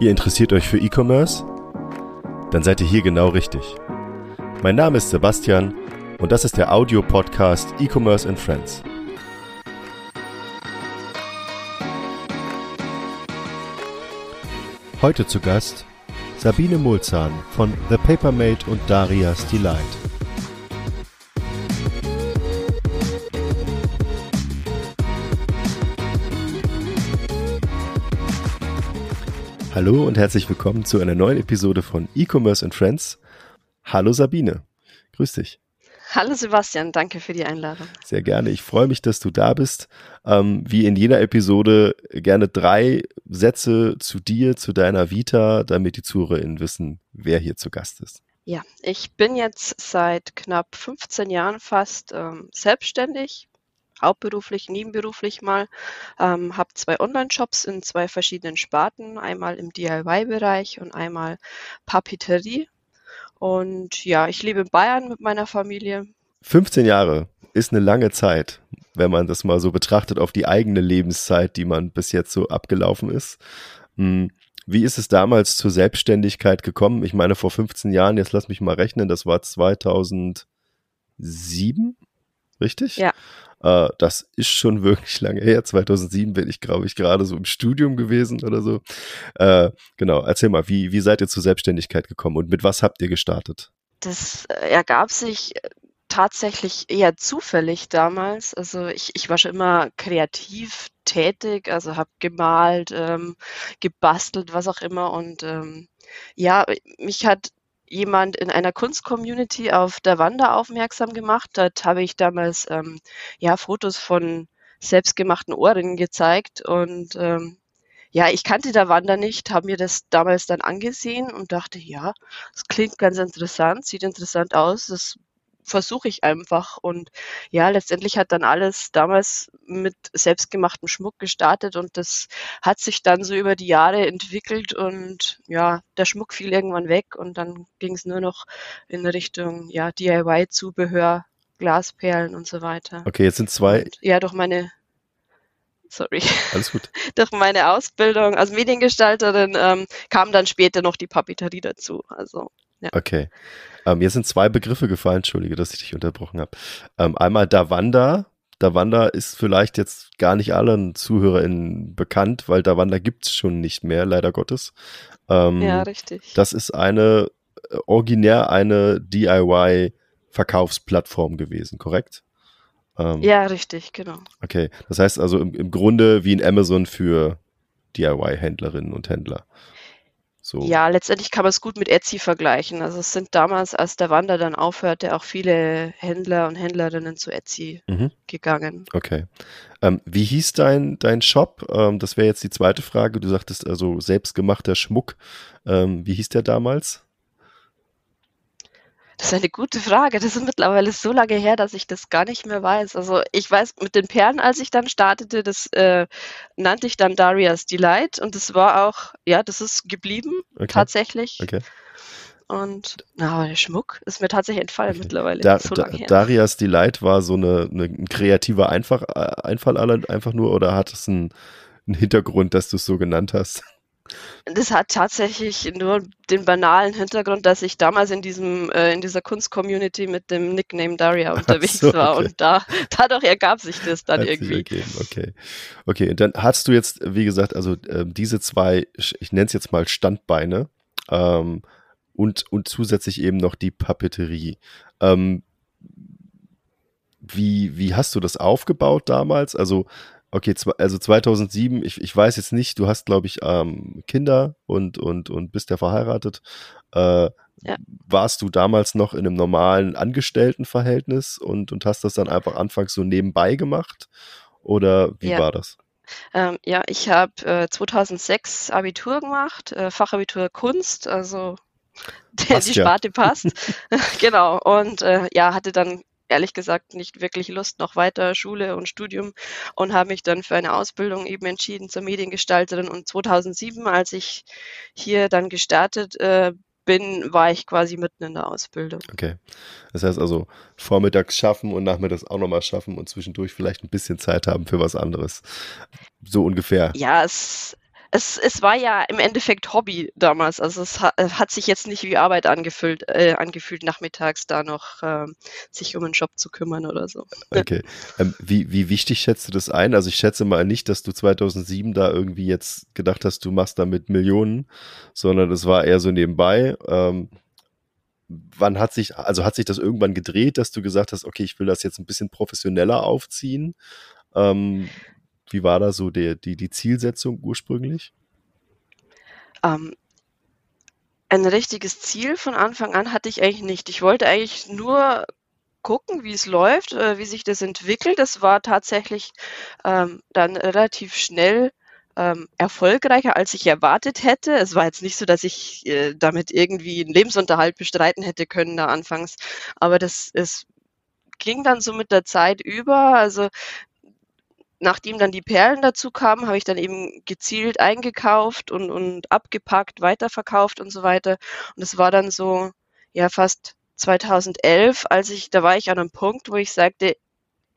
Ihr interessiert euch für E-Commerce? Dann seid ihr hier genau richtig. Mein Name ist Sebastian und das ist der Audio-Podcast E-Commerce and Friends. Heute zu Gast Sabine Mulzahn von The Papermate und Daria's Delight. Hallo und herzlich willkommen zu einer neuen Episode von E-Commerce and Friends. Hallo Sabine, grüß dich. Hallo Sebastian, danke für die Einladung. Sehr gerne. Ich freue mich, dass du da bist. Ähm, wie in jeder Episode gerne drei Sätze zu dir, zu deiner Vita, damit die ZuhörerInnen wissen, wer hier zu Gast ist. Ja, ich bin jetzt seit knapp 15 Jahren fast ähm, selbstständig, hauptberuflich, nebenberuflich mal, ähm, habe zwei Online-Shops in zwei verschiedenen Sparten, einmal im DIY-Bereich und einmal Papeterie. Und ja, ich lebe in Bayern mit meiner Familie. 15 Jahre ist eine lange Zeit, wenn man das mal so betrachtet auf die eigene Lebenszeit, die man bis jetzt so abgelaufen ist. Hm, wie ist es damals zur Selbstständigkeit gekommen? Ich meine, vor 15 Jahren, jetzt lass mich mal rechnen, das war 2007, richtig? Ja. Äh, das ist schon wirklich lange her. 2007 bin ich, glaube ich, gerade so im Studium gewesen oder so. Äh, genau, erzähl mal, wie, wie seid ihr zur Selbstständigkeit gekommen und mit was habt ihr gestartet? Das äh, ergab sich äh, tatsächlich eher zufällig damals. Also ich, ich war schon immer kreativ tätig, also habe gemalt, ähm, gebastelt, was auch immer. Und ähm, ja, mich hat jemand in einer Kunstcommunity auf der Wanda aufmerksam gemacht. Dort habe ich damals ähm, ja Fotos von selbstgemachten Ohrringen gezeigt und ähm, ja, ich kannte der Wanda nicht, habe mir das damals dann angesehen und dachte, ja, das klingt ganz interessant, sieht interessant aus, das versuche ich einfach. Und ja, letztendlich hat dann alles damals mit selbstgemachtem Schmuck gestartet und das hat sich dann so über die Jahre entwickelt und ja, der Schmuck fiel irgendwann weg und dann ging es nur noch in Richtung ja, DIY-Zubehör, Glasperlen und so weiter. Okay, jetzt sind zwei. Und, ja, durch meine sorry. Alles gut. Durch meine Ausbildung als Mediengestalterin ähm, kam dann später noch die Papeterie dazu. Also, ja. Okay. Ähm, jetzt sind zwei Begriffe gefallen, entschuldige, dass ich dich unterbrochen habe. Ähm, einmal Davanda. Davanda ist vielleicht jetzt gar nicht allen ZuhörerInnen bekannt, weil Davanda gibt es schon nicht mehr, leider Gottes. Ähm, ja, richtig. Das ist eine, äh, originär eine DIY-Verkaufsplattform gewesen, korrekt? Ähm, ja, richtig, genau. Okay, das heißt also im, im Grunde wie ein Amazon für DIY-Händlerinnen und Händler. So. Ja, letztendlich kann man es gut mit Etsy vergleichen. Also es sind damals, als der Wander dann aufhörte, auch viele Händler und Händlerinnen zu Etsy mhm. gegangen. Okay. Ähm, wie hieß dein, dein Shop? Ähm, das wäre jetzt die zweite Frage. Du sagtest also selbstgemachter Schmuck. Ähm, wie hieß der damals? Das ist eine gute Frage. Das ist mittlerweile so lange her, dass ich das gar nicht mehr weiß. Also ich weiß, mit den Perlen, als ich dann startete, das äh, nannte ich dann Daria's Delight und das war auch, ja, das ist geblieben okay. tatsächlich. Okay. Und na, der Schmuck ist mir tatsächlich entfallen okay. mittlerweile. Da, so da, Darias Delight war so eine, eine, ein kreativer Einfach, äh, Einfall einfach nur oder hat es einen, einen Hintergrund, dass du es so genannt hast? Das hat tatsächlich nur den banalen Hintergrund, dass ich damals in diesem äh, in dieser Kunst-Community mit dem Nickname Daria unterwegs so, okay. war und da dadurch ergab sich das dann hat irgendwie. Okay, okay. Und dann hast du jetzt, wie gesagt, also äh, diese zwei, ich nenne es jetzt mal Standbeine ähm, und und zusätzlich eben noch die Papeterie. Ähm, wie wie hast du das aufgebaut damals? Also Okay, also 2007, ich, ich weiß jetzt nicht, du hast, glaube ich, ähm, Kinder und, und, und bist ja verheiratet. Äh, ja. Warst du damals noch in einem normalen Angestelltenverhältnis und, und hast das dann einfach anfangs so nebenbei gemacht? Oder wie ja. war das? Ähm, ja, ich habe äh, 2006 Abitur gemacht, äh, Fachabitur Kunst, also der, die Sparte ja. passt. genau. Und äh, ja, hatte dann ehrlich gesagt nicht wirklich Lust noch weiter Schule und Studium und habe mich dann für eine Ausbildung eben entschieden zur Mediengestalterin. Und 2007, als ich hier dann gestartet äh, bin, war ich quasi mitten in der Ausbildung. Okay. Das heißt also, vormittags schaffen und nachmittags auch nochmal schaffen und zwischendurch vielleicht ein bisschen Zeit haben für was anderes. So ungefähr. Ja, es, es, es war ja im Endeffekt Hobby damals. Also es hat, hat sich jetzt nicht wie Arbeit angefühlt, äh, angefühlt nachmittags da noch äh, sich um einen Job zu kümmern oder so. Okay. Ähm, wie, wie wichtig schätzt du das ein? Also ich schätze mal nicht, dass du 2007 da irgendwie jetzt gedacht hast, du machst damit Millionen, sondern das war eher so nebenbei. Ähm, wann hat sich, also hat sich das irgendwann gedreht, dass du gesagt hast, okay, ich will das jetzt ein bisschen professioneller aufziehen? Ähm, wie war da so der, die, die Zielsetzung ursprünglich? Ähm, ein richtiges Ziel von Anfang an hatte ich eigentlich nicht. Ich wollte eigentlich nur gucken, wie es läuft, äh, wie sich das entwickelt. Das war tatsächlich ähm, dann relativ schnell ähm, erfolgreicher, als ich erwartet hätte. Es war jetzt nicht so, dass ich äh, damit irgendwie einen Lebensunterhalt bestreiten hätte können da anfangs, aber das ist ging dann so mit der Zeit über. Also nachdem dann die Perlen dazu kamen, habe ich dann eben gezielt eingekauft und, und abgepackt, weiterverkauft und so weiter. Und es war dann so, ja, fast 2011, als ich, da war ich an einem Punkt, wo ich sagte,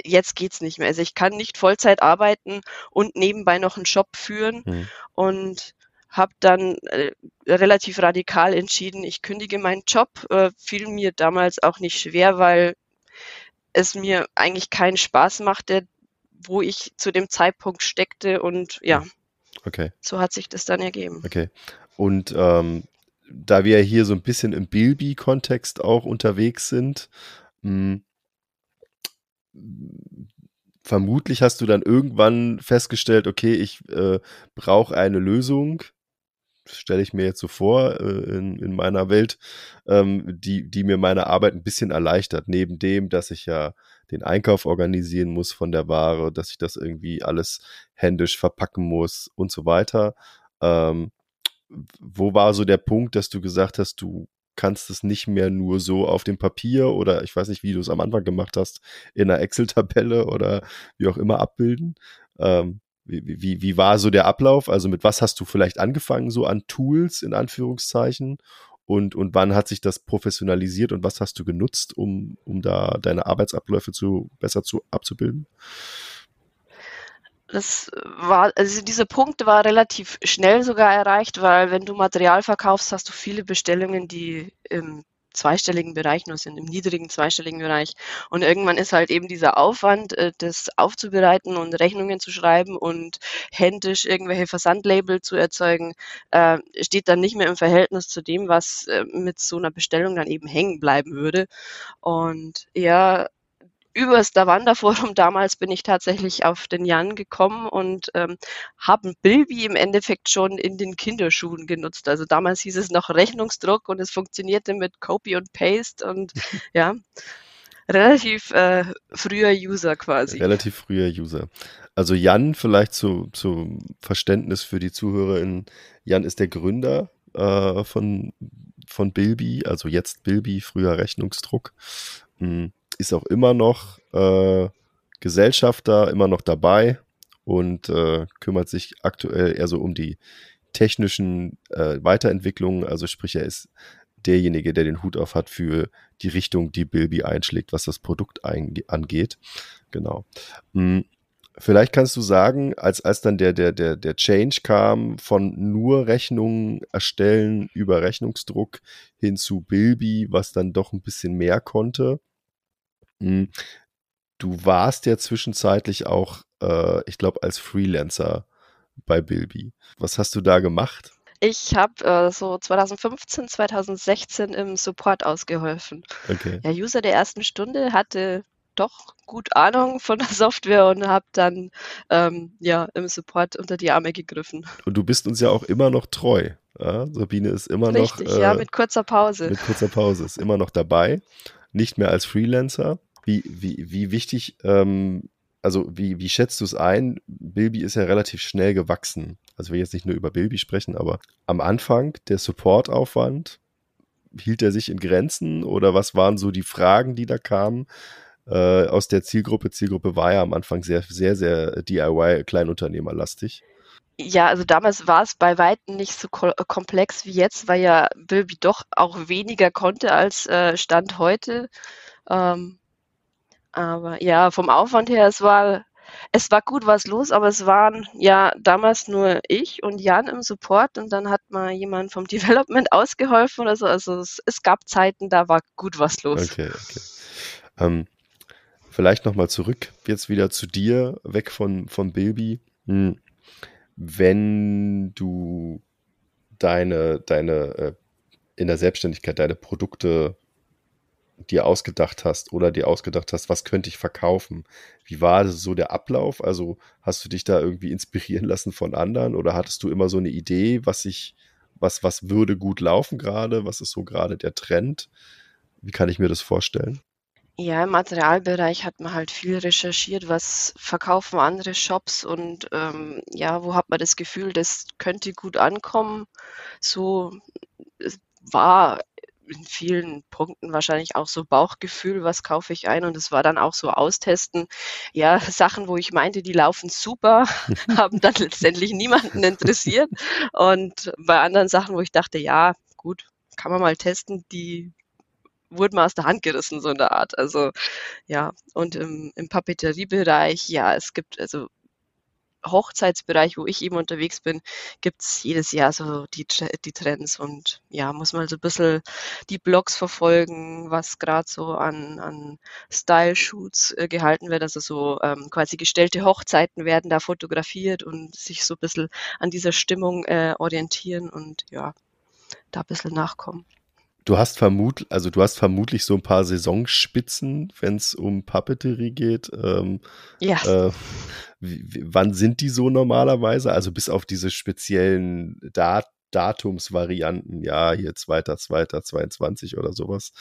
jetzt geht's nicht mehr. Also ich kann nicht Vollzeit arbeiten und nebenbei noch einen Job führen mhm. und habe dann äh, relativ radikal entschieden, ich kündige meinen Job. Äh, fiel mir damals auch nicht schwer, weil es mir eigentlich keinen Spaß machte, wo ich zu dem Zeitpunkt steckte und ja, okay. so hat sich das dann ergeben. Okay. Und ähm, da wir hier so ein bisschen im Bilby-Kontext auch unterwegs sind, mh, hm, vermutlich hast du dann irgendwann festgestellt, okay, ich äh, brauche eine Lösung, stelle ich mir jetzt so vor, äh, in, in meiner Welt, ähm, die, die mir meine Arbeit ein bisschen erleichtert. Neben dem, dass ich ja den Einkauf organisieren muss von der Ware, dass ich das irgendwie alles händisch verpacken muss und so weiter. Ähm, wo war so der Punkt, dass du gesagt hast, du kannst es nicht mehr nur so auf dem Papier oder ich weiß nicht, wie du es am Anfang gemacht hast, in einer Excel-Tabelle oder wie auch immer abbilden? Ähm, wie, wie, wie war so der Ablauf? Also mit was hast du vielleicht angefangen, so an Tools in Anführungszeichen? Und, und wann hat sich das professionalisiert und was hast du genutzt, um, um da deine Arbeitsabläufe zu, besser zu, abzubilden? das war, also dieser Punkt war relativ schnell sogar erreicht, weil wenn du Material verkaufst, hast du viele Bestellungen, die im zweistelligen Bereich nur sind, im niedrigen zweistelligen Bereich. Und irgendwann ist halt eben dieser Aufwand, äh, das aufzubereiten und Rechnungen zu schreiben und händisch irgendwelche Versandlabel zu erzeugen, äh, steht dann nicht mehr im Verhältnis zu dem, was äh, mit so einer Bestellung dann eben hängen bleiben würde. Und ja, über das Davanda-Forum damals bin ich tatsächlich auf den Jan gekommen und ähm, habe Bilby im Endeffekt schon in den Kinderschuhen genutzt. Also damals hieß es noch Rechnungsdruck und es funktionierte mit Copy und Paste und ja, relativ äh, früher User quasi. Relativ früher User. Also Jan, vielleicht zu, zu Verständnis für die ZuhörerInnen, Jan ist der Gründer äh, von, von Bilby, also jetzt Bilby, früher Rechnungsdruck. Mhm ist auch immer noch äh, Gesellschafter, immer noch dabei und äh, kümmert sich aktuell eher so um die technischen äh, Weiterentwicklungen. Also sprich, er ist derjenige, der den Hut auf hat für die Richtung, die Bilby einschlägt, was das Produkt angeht. Genau. Hm. Vielleicht kannst du sagen, als, als dann der, der, der, der Change kam von nur Rechnungen erstellen über Rechnungsdruck hin zu Bilby, was dann doch ein bisschen mehr konnte, du warst ja zwischenzeitlich auch, äh, ich glaube, als Freelancer bei Bilby. Was hast du da gemacht? Ich habe äh, so 2015, 2016 im Support ausgeholfen. Okay. Der User der ersten Stunde hatte doch gut Ahnung von der Software und habe dann ähm, ja im Support unter die Arme gegriffen. Und du bist uns ja auch immer noch treu. Ja? Sabine ist immer Richtig, noch. Äh, ja, mit kurzer Pause. Mit kurzer Pause ist immer noch dabei. Nicht mehr als Freelancer. Wie, wie, wie wichtig, ähm, also wie, wie schätzt du es ein? Bilby ist ja relativ schnell gewachsen. Also wir jetzt nicht nur über Bilby sprechen, aber am Anfang der Supportaufwand, hielt er sich in Grenzen oder was waren so die Fragen, die da kamen? Äh, aus der Zielgruppe. Zielgruppe war ja am Anfang sehr, sehr, sehr DIY-Kleinunternehmerlastig. Ja, also damals war es bei weitem nicht so komplex wie jetzt, weil ja Bilby doch auch weniger konnte als äh, Stand heute. Ähm, aber ja, vom Aufwand her, es war es war gut was los, aber es waren ja damals nur ich und Jan im Support und dann hat mal jemand vom Development ausgeholfen oder so. Also es, es gab Zeiten, da war gut was los. Okay, okay. Ähm, vielleicht nochmal zurück, jetzt wieder zu dir, weg von, von Bilby. Hm. Wenn du deine, deine äh, in der Selbstständigkeit deine Produkte dir ausgedacht hast oder dir ausgedacht hast, was könnte ich verkaufen? Wie war so der Ablauf? Also hast du dich da irgendwie inspirieren lassen von anderen oder hattest du immer so eine Idee, was ich, was, was würde gut laufen gerade? Was ist so gerade der Trend? Wie kann ich mir das vorstellen? Ja, im Materialbereich hat man halt viel recherchiert, was verkaufen andere Shops und ähm, ja, wo hat man das Gefühl, das könnte gut ankommen. So war in vielen Punkten wahrscheinlich auch so Bauchgefühl, was kaufe ich ein und es war dann auch so austesten. Ja, Sachen, wo ich meinte, die laufen super, haben dann letztendlich niemanden interessiert und bei anderen Sachen, wo ich dachte, ja, gut, kann man mal testen, die wurden mal aus der Hand gerissen, so in der Art. Also ja, und im, im Papeteriebereich, ja, es gibt also Hochzeitsbereich, wo ich eben unterwegs bin, gibt's jedes Jahr so die, die Trends und ja, muss mal so ein bisschen die Blogs verfolgen, was gerade so an, an Style-Shoots äh, gehalten wird. Also so ähm, quasi gestellte Hochzeiten werden da fotografiert und sich so ein bisschen an dieser Stimmung äh, orientieren und ja, da ein bisschen nachkommen. Du hast vermut, also du hast vermutlich so ein paar Saisonspitzen, wenn es um Papeterie geht. Ähm, ja. Äh, wann sind die so normalerweise? Also bis auf diese speziellen Dat Datumsvarianten, ja, hier 2.2.22 oder sowas.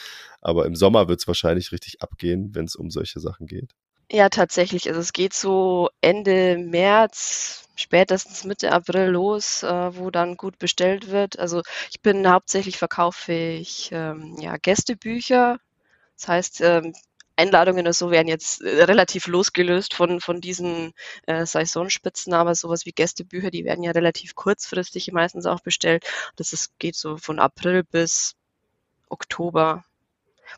Aber im Sommer wird es wahrscheinlich richtig abgehen, wenn es um solche Sachen geht. Ja, tatsächlich. Also es geht so Ende März, spätestens Mitte April los, äh, wo dann gut bestellt wird. Also ich bin hauptsächlich verkaufe ich ähm, ja, Gästebücher. Das heißt, ähm, Einladungen oder so werden jetzt äh, relativ losgelöst von, von diesen äh, Saisonspitzen, aber sowas wie Gästebücher, die werden ja relativ kurzfristig meistens auch bestellt. Das ist, geht so von April bis Oktober.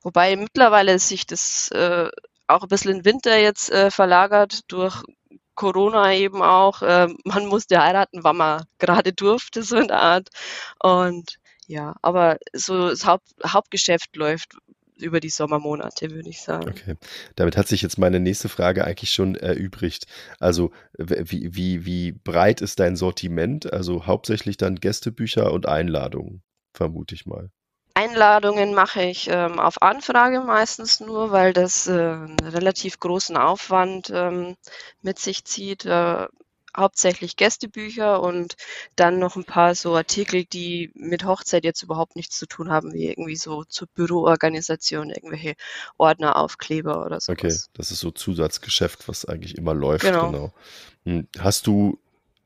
Wobei mittlerweile sich das äh, auch ein bisschen in Winter jetzt äh, verlagert durch Corona eben auch. Äh, man musste heiraten, wann man gerade durfte, so in der Art. Und ja, aber so das Haupt, Hauptgeschäft läuft über die Sommermonate, würde ich sagen. Okay. Damit hat sich jetzt meine nächste Frage eigentlich schon erübrigt. Also, wie, wie, wie breit ist dein Sortiment? Also hauptsächlich dann Gästebücher und Einladungen, vermute ich mal. Einladungen mache ich ähm, auf Anfrage meistens nur, weil das äh, einen relativ großen Aufwand ähm, mit sich zieht. Äh, hauptsächlich Gästebücher und dann noch ein paar so Artikel, die mit Hochzeit jetzt überhaupt nichts zu tun haben, wie irgendwie so zur Büroorganisation, irgendwelche Ordneraufkleber oder so. Okay, das ist so Zusatzgeschäft, was eigentlich immer läuft. Genau. genau. Hm, hast du,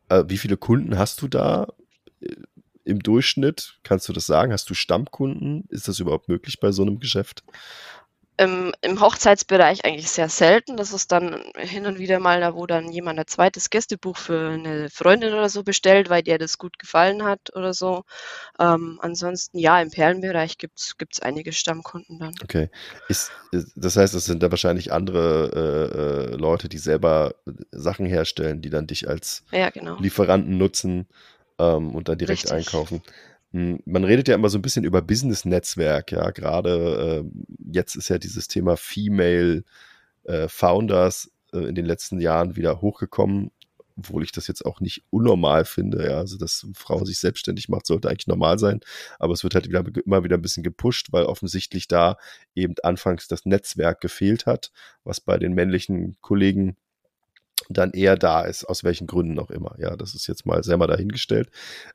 äh, wie viele Kunden hast du da? Äh, im Durchschnitt? Kannst du das sagen? Hast du Stammkunden? Ist das überhaupt möglich bei so einem Geschäft? Im, Im Hochzeitsbereich eigentlich sehr selten. Das ist dann hin und wieder mal da, wo dann jemand ein zweites Gästebuch für eine Freundin oder so bestellt, weil der das gut gefallen hat oder so. Ähm, ansonsten, ja, im Perlenbereich gibt es einige Stammkunden dann. Okay. Ist, das heißt, es sind da wahrscheinlich andere äh, äh, Leute, die selber Sachen herstellen, die dann dich als ja, genau. Lieferanten nutzen ähm, und dann direkt Richtig. einkaufen. Hm, man redet ja immer so ein bisschen über Business-Netzwerk, ja. Gerade äh, jetzt ist ja dieses Thema Female äh, Founders äh, in den letzten Jahren wieder hochgekommen, obwohl ich das jetzt auch nicht unnormal finde. Ja, also dass Frau sich selbstständig macht, sollte eigentlich normal sein. Aber es wird halt wieder, immer wieder ein bisschen gepusht, weil offensichtlich da eben anfangs das Netzwerk gefehlt hat, was bei den männlichen Kollegen dann eher da ist, aus welchen Gründen auch immer. Ja, das ist jetzt mal mal dahingestellt.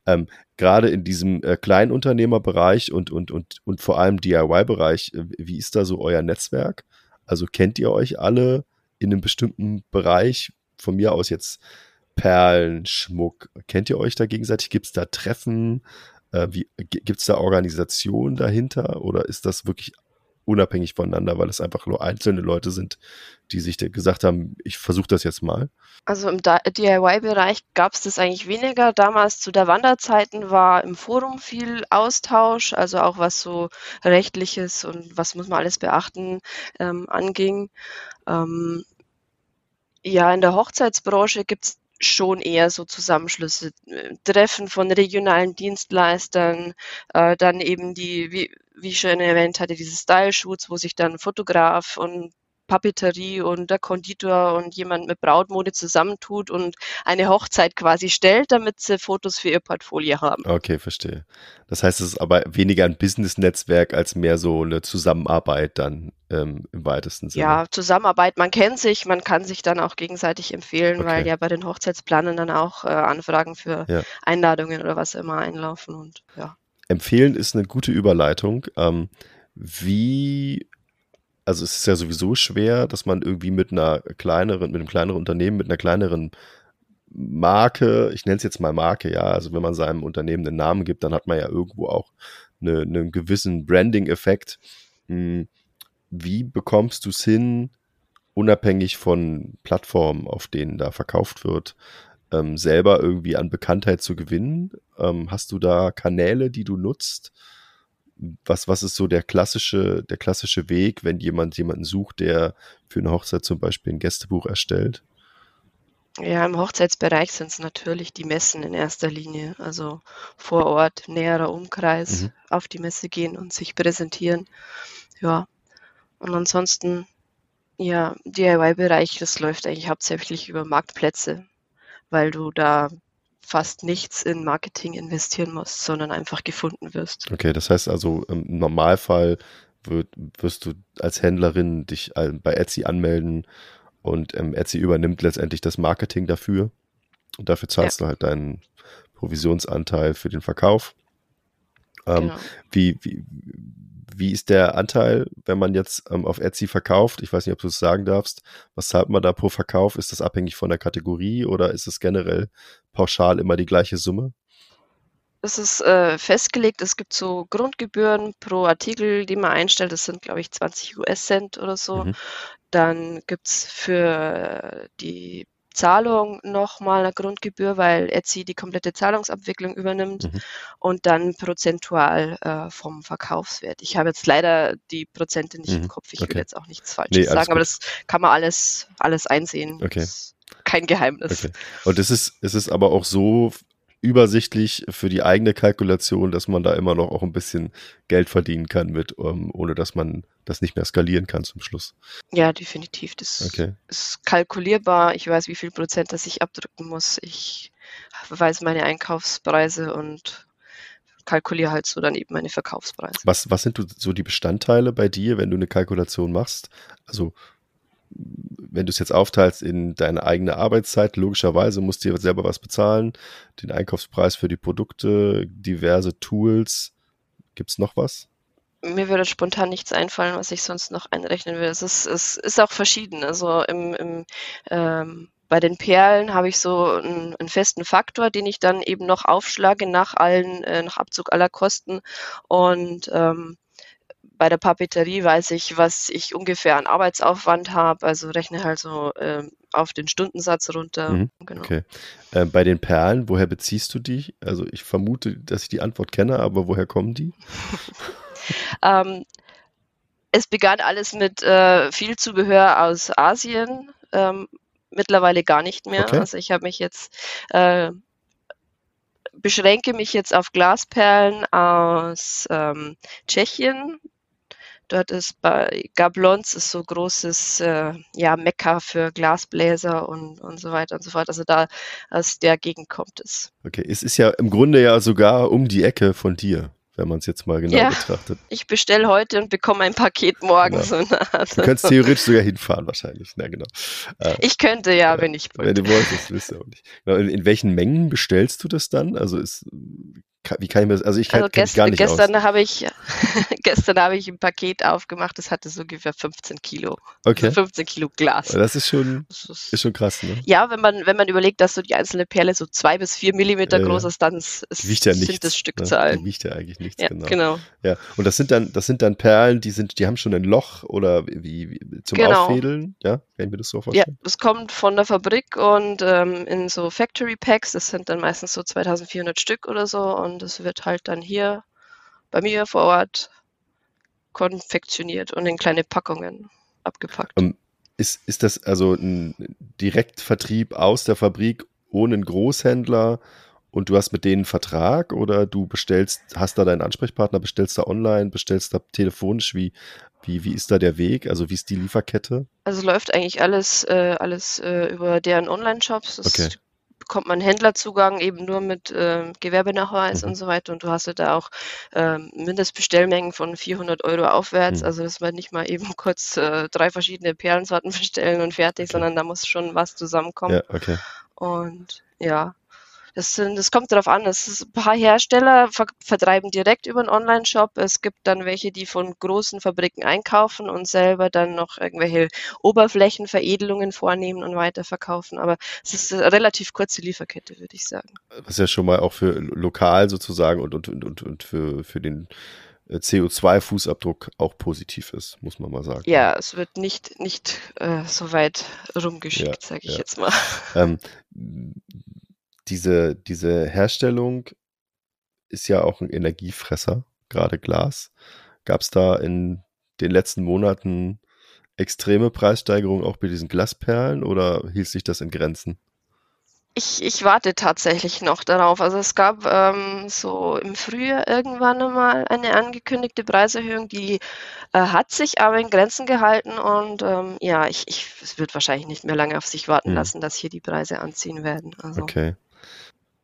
Ähm, Gerade in diesem äh, Kleinunternehmerbereich und, und, und, und vor allem DIY-Bereich, äh, wie ist da so euer Netzwerk? Also kennt ihr euch alle in einem bestimmten Bereich? Von mir aus jetzt Perlen, Schmuck. Kennt ihr euch da gegenseitig? Gibt es da Treffen? Äh, Gibt es da Organisationen dahinter? Oder ist das wirklich unabhängig voneinander, weil es einfach nur einzelne Leute sind, die sich gesagt haben, ich versuche das jetzt mal? Also im DIY-Bereich gab es das eigentlich weniger. Damals zu der Wanderzeiten war im Forum viel Austausch, also auch was so rechtliches und was muss man alles beachten ähm, anging. Ähm, Ja, in der Hochzeitsbranche gibt es schon eher so Zusammenschlüsse, äh, Treffen von regionalen Dienstleistern, äh, dann eben die, wie, wie ich schon erwähnt hatte, diese Style-Shoots, wo sich dann Fotograf und Papeterie und der Konditor und jemand mit Brautmode zusammentut und eine Hochzeit quasi stellt, damit sie Fotos für ihr Portfolio haben. Okay, verstehe. Das heißt, es ist aber weniger ein Business-Netzwerk als mehr so eine Zusammenarbeit dann ähm, im weitesten Sinne. Ja, Zusammenarbeit, man kennt sich, man kann sich dann auch gegenseitig empfehlen, okay. weil ja bei den Hochzeitsplanern dann auch äh, Anfragen für ja. Einladungen oder was immer einlaufen und ja. Empfehlen ist eine gute Überleitung. Ähm, wie also es ist ja sowieso schwer, dass man irgendwie mit einer kleineren, mit einem kleineren Unternehmen, mit einer kleineren Marke, ich nenne es jetzt mal Marke, ja, also wenn man seinem Unternehmen einen Namen gibt, dann hat man ja irgendwo auch eine, einen gewissen Branding-Effekt. Hm, wie bekommst du es hin, unabhängig von Plattformen, auf denen da verkauft wird, ähm, selber irgendwie an Bekanntheit zu gewinnen? Ähm, hast du da Kanäle, die du nutzt? Was, was ist so der klassische, der klassische Weg, wenn jemand jemanden sucht, der für eine Hochzeit zum Beispiel ein Gästebuch erstellt? Ja, im Hochzeitsbereich sind es natürlich die Messen in erster Linie. Also vor Ort, näherer Umkreis, mhm. auf die Messe gehen und sich präsentieren. Ja. Und ansonsten, ja, DIY-Bereich, das läuft eigentlich hauptsächlich über Marktplätze, weil du da fast nichts in Marketing investieren musst, sondern einfach gefunden wirst. Okay, das heißt also im Normalfall wird, wirst du als Händlerin dich bei Etsy anmelden und ähm, Etsy übernimmt letztendlich das Marketing dafür und dafür zahlst ja. du halt deinen Provisionsanteil für den Verkauf. Ähm, genau. wie, wie, wie ist der Anteil, wenn man jetzt ähm, auf Etsy verkauft? Ich weiß nicht, ob du es sagen darfst. Was zahlt man da pro Verkauf? Ist das abhängig von der Kategorie oder ist es generell pauschal immer die gleiche Summe? Es ist äh, festgelegt, es gibt so Grundgebühren pro Artikel, die man einstellt. Das sind, glaube ich, 20 US-Cent oder so. Mhm. Dann gibt es für die Zahlung nochmal eine Grundgebühr, weil Etsy die komplette Zahlungsabwicklung übernimmt mhm. und dann prozentual äh, vom Verkaufswert. Ich habe jetzt leider die Prozente nicht mhm. im Kopf. Ich okay. will jetzt auch nichts Falsches nee, sagen, gut. aber das kann man alles, alles einsehen. Okay. kein Geheimnis. Okay. Und es ist, es ist aber auch so übersichtlich für die eigene Kalkulation, dass man da immer noch auch ein bisschen Geld verdienen kann mit, ähm, ohne dass man das nicht mehr skalieren kann zum Schluss. Ja, definitiv. Das okay. ist kalkulierbar. Ich weiß, wie viel Prozent das ich abdrücken muss. Ich weiß meine Einkaufspreise und kalkuliere halt so dann eben meine Verkaufspreise. Was, was sind so die Bestandteile bei dir, wenn du eine Kalkulation machst? Also wenn du es jetzt aufteilst in deine eigene Arbeitszeit, logischerweise musst du dir selber was bezahlen, den Einkaufspreis für die Produkte, diverse Tools. Gibt es noch was? mir würde spontan nichts einfallen, was ich sonst noch einrechnen will. Es ist, es ist auch verschieden. Also im, im ähm, bei den Perlen habe ich so einen, einen, festen Faktor, den ich dann eben noch aufschlage nach allen, äh, nach Abzug aller Kosten. Und ähm, bei der Papeterie weiß ich, was ich ungefähr an Arbeitsaufwand habe, also rechne halt so äh, auf den Stundensatz runter. Mhm, genau. Okay. Äh, bei den Perlen, woher beziehst du die? Also ich vermute, dass ich die Antwort kenne, aber woher kommen die? ähm, es begann alles mit äh, viel Zubehör aus Asien, ähm, mittlerweile gar nicht mehr. Okay. Also ich habe mich jetzt äh, beschränke mich jetzt auf Glasperlen aus ähm, Tschechien. Dort ist bei Gablons ist so großes äh, ja, Mekka für Glasbläser und, und so weiter und so fort. Also da aus der Gegend kommt es. Okay, es ist ja im Grunde ja sogar um die Ecke von dir wenn man es jetzt mal genau ja, betrachtet. Ich bestelle heute und bekomme ein Paket morgen. Genau. So du könntest theoretisch sogar hinfahren wahrscheinlich. Na, genau. Äh, ich könnte ja, wenn ich wollte. Wenn du wolltest, wisst ihr auch nicht. Genau, in, in, welchen Mengen bestellst du das dann? Also ist, wie kann ich mir das, also ich kann, also gest, gar nicht gestern habe ich gestern habe ich ein Paket aufgemacht, das hatte so ungefähr 15 Kilo. Okay. Also 15 Kilo Glas. Das ist schon, das ist, ist, schon krass, ne? Ja, wenn man, wenn man überlegt, dass so die einzelne Perle so zwei bis vier Millimeter äh, groß ist, dann ist, wiegt ja sind nichts, das Stückzahlen. Ne? Wiegt ja eigentlich nichts, ja, genau. genau. Ja, und das sind dann, das sind dann Perlen, die sind, die haben schon ein Loch oder wie, wie zum genau. Auffädeln, ja? Ich mir das so vorstellen? Ja, das kommt von der Fabrik und ähm, in so Factory Packs, das sind dann meistens so 2400 Stück oder so und das wird halt dann hier bei mir vor Ort konfektioniert und in kleine Packungen abgepackt. Um, Ist, ist das also ein Direktvertrieb aus der Fabrik ohne einen Großhändler und du hast mit denen einen Vertrag oder du bestellst, hast da deinen Ansprechpartner, bestellst da online, bestellst da telefonisch, wie, wie, wie ist da der Weg? Also wie ist die Lieferkette? Also läuft eigentlich alles, äh, alles äh, über deren Online-Shops. Okay bekommt man Händlerzugang eben nur mit äh, Gewerbenachweis mhm. und so weiter. Und du hast ja da auch äh, Mindestbestellmengen von 400 Euro aufwärts. Mhm. Also dass man nicht mal eben kurz äh, drei verschiedene Perlensorten bestellen und fertig, okay. sondern da muss schon was zusammenkommen. Ja, okay. Und ja, das, sind, das kommt darauf an. Es ist, ein paar Hersteller ver vertreiben direkt über einen Online-Shop. Es gibt dann welche, die von großen Fabriken einkaufen und selber dann noch irgendwelche Oberflächenveredelungen vornehmen und weiterverkaufen. Aber es ist eine relativ kurze Lieferkette, würde ich sagen. Was ja schon mal auch für lokal sozusagen und, und, und, und für, für den äh, CO2-Fußabdruck auch positiv ist, muss man mal sagen. Ja, es wird nicht, nicht äh, so weit rumgeschickt, ja, sage ich ja. jetzt mal. Ähm, diese, diese Herstellung ist ja auch ein Energiefresser, gerade Glas. Gab es da in den letzten Monaten extreme Preissteigerungen auch bei diesen Glasperlen oder hielt sich das in Grenzen? Ich, ich warte tatsächlich noch darauf. Also es gab ähm, so im Frühjahr irgendwann einmal eine angekündigte Preiserhöhung, die äh, hat sich aber in Grenzen gehalten und ähm, ja, ich, ich, es wird wahrscheinlich nicht mehr lange auf sich warten hm. lassen, dass hier die Preise anziehen werden. Also. Okay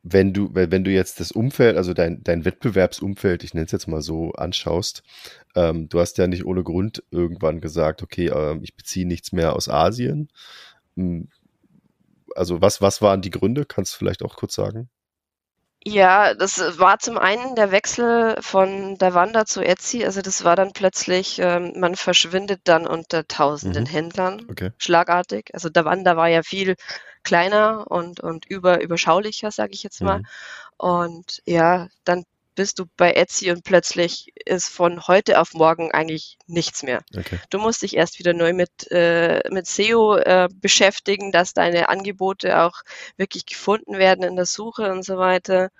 wenn du, wenn du jetzt das Umfeld, also dein, dein Wettbewerbsumfeld, ich nenne es jetzt mal so, anschaust, ähm, du hast ja nicht ohne Grund irgendwann gesagt, okay, ähm, ich beziehe nichts mehr aus Asien. Hm, also was, was waren die Gründe? Kannst du vielleicht auch kurz sagen? Ja, das war zum einen der Wechsel von Davanda zu Etsy. Also das war dann plötzlich, ähm, man verschwindet dann unter tausenden mhm. Händlern okay. schlagartig. Also Davanda war ja viel kleiner und, und über, überschaulicher, sage ich jetzt mal. Mhm. Und ja, dann bist du bei Etsy und plötzlich ist von heute auf morgen eigentlich nichts mehr. Okay. Du musst dich erst wieder neu mit, äh, mit SEO äh, beschäftigen, dass deine Angebote auch wirklich gefunden werden in der Suche und so weiter.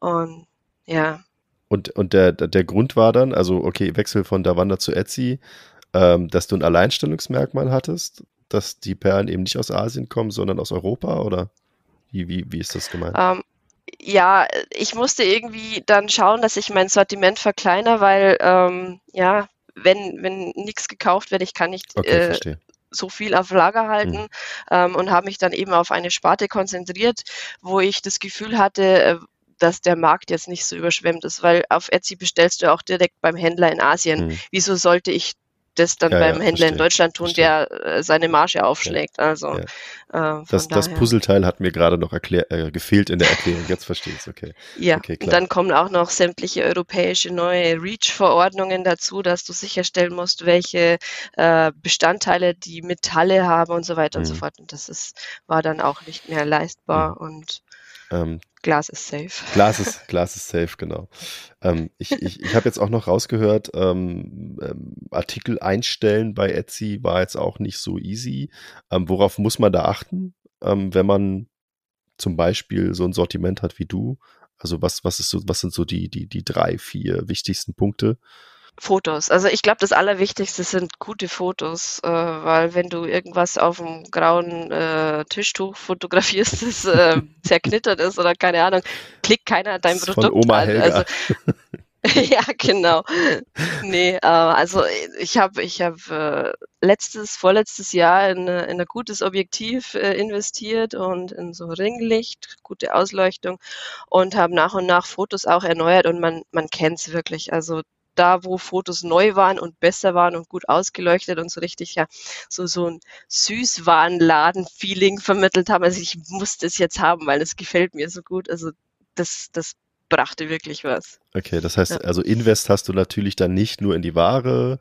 Und ja. Und, und der, der Grund war dann, also okay, Wechsel von Davanda zu Etsy, ähm, dass du ein Alleinstellungsmerkmal hattest, dass die Perlen eben nicht aus Asien kommen, sondern aus Europa oder wie, wie, wie ist das gemeint? Ähm, ja, ich musste irgendwie dann schauen, dass ich mein Sortiment verkleiner, weil ähm, ja, wenn, wenn nichts gekauft wird, ich kann nicht okay, äh, so viel auf Lager halten mhm. ähm, und habe mich dann eben auf eine Sparte konzentriert, wo ich das Gefühl hatte, äh, dass der Markt jetzt nicht so überschwemmt ist, weil auf Etsy bestellst du auch direkt beim Händler in Asien. Mhm. Wieso sollte ich das dann ja, beim ja, Händler verstehe, in Deutschland tun, verstehe. der äh, seine Marge aufschlägt. Ja, also äh, das, das Puzzleteil hat mir gerade noch erklär, äh, gefehlt in der Erklärung. Jetzt verstehe ich es, okay. Ja, okay, und dann kommen auch noch sämtliche europäische neue REACH-Verordnungen dazu, dass du sicherstellen musst, welche äh, Bestandteile die Metalle haben und so weiter mhm. und so mhm. fort. Und das ist, war dann auch nicht mehr leistbar mhm. und ähm, Glas ist safe. Glas ist, Glas ist safe, genau. Ähm, ich ich, ich habe jetzt auch noch rausgehört, ähm, ähm, Artikel einstellen bei Etsy war jetzt auch nicht so easy. Ähm, worauf muss man da achten, ähm, wenn man zum Beispiel so ein Sortiment hat wie du? Also was, was ist so, was sind so die, die, die drei, vier wichtigsten Punkte? Fotos. Also ich glaube, das Allerwichtigste sind gute Fotos, äh, weil wenn du irgendwas auf dem grauen äh, Tischtuch fotografierst, das äh, zerknittert ist oder keine Ahnung, klickt keiner dein Produkt von Oma an. Helga. Also, ja, genau. Nee, äh, also ich habe ich hab, äh, letztes, vorletztes Jahr in, in ein gutes Objektiv äh, investiert und in so Ringlicht, gute Ausleuchtung und habe nach und nach Fotos auch erneuert und man, man kennt es wirklich. Also da, wo Fotos neu waren und besser waren und gut ausgeleuchtet und so richtig ja so, so ein Süßwarenladen-Feeling vermittelt haben. Also ich musste es jetzt haben, weil es gefällt mir so gut. Also das, das brachte wirklich was. Okay, das heißt, ja. also Invest hast du natürlich dann nicht nur in die Ware,